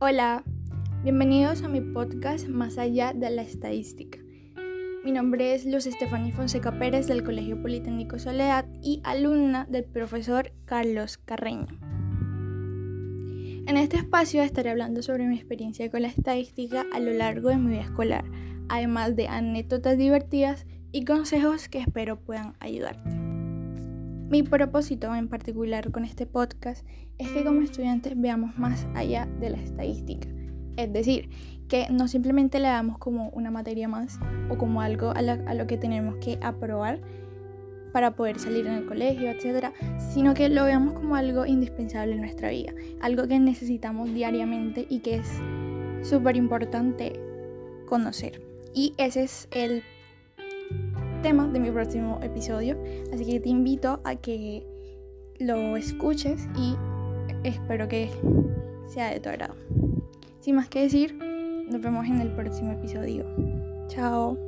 Hola, bienvenidos a mi podcast Más allá de la estadística. Mi nombre es Luz Estefania Fonseca Pérez del Colegio Politécnico Soledad y alumna del profesor Carlos Carreño. En este espacio estaré hablando sobre mi experiencia con la estadística a lo largo de mi vida escolar, además de anécdotas divertidas y consejos que espero puedan ayudarte. Mi propósito en particular con este podcast es que como estudiantes veamos más allá de la estadística. Es decir, que no simplemente le damos como una materia más o como algo a, lo que tenemos que aprobar para poder salir en el colegio, etc., sino que lo veamos como algo indispensable en nuestra vida, algo que necesitamos diariamente y que es súper importante conocer. Y ese es el tema de mi próximo episodio. Así que te invito a que lo escuches y espero que sea de tu agrado. Sin más que decir, nos vemos en el próximo episodio. Chao.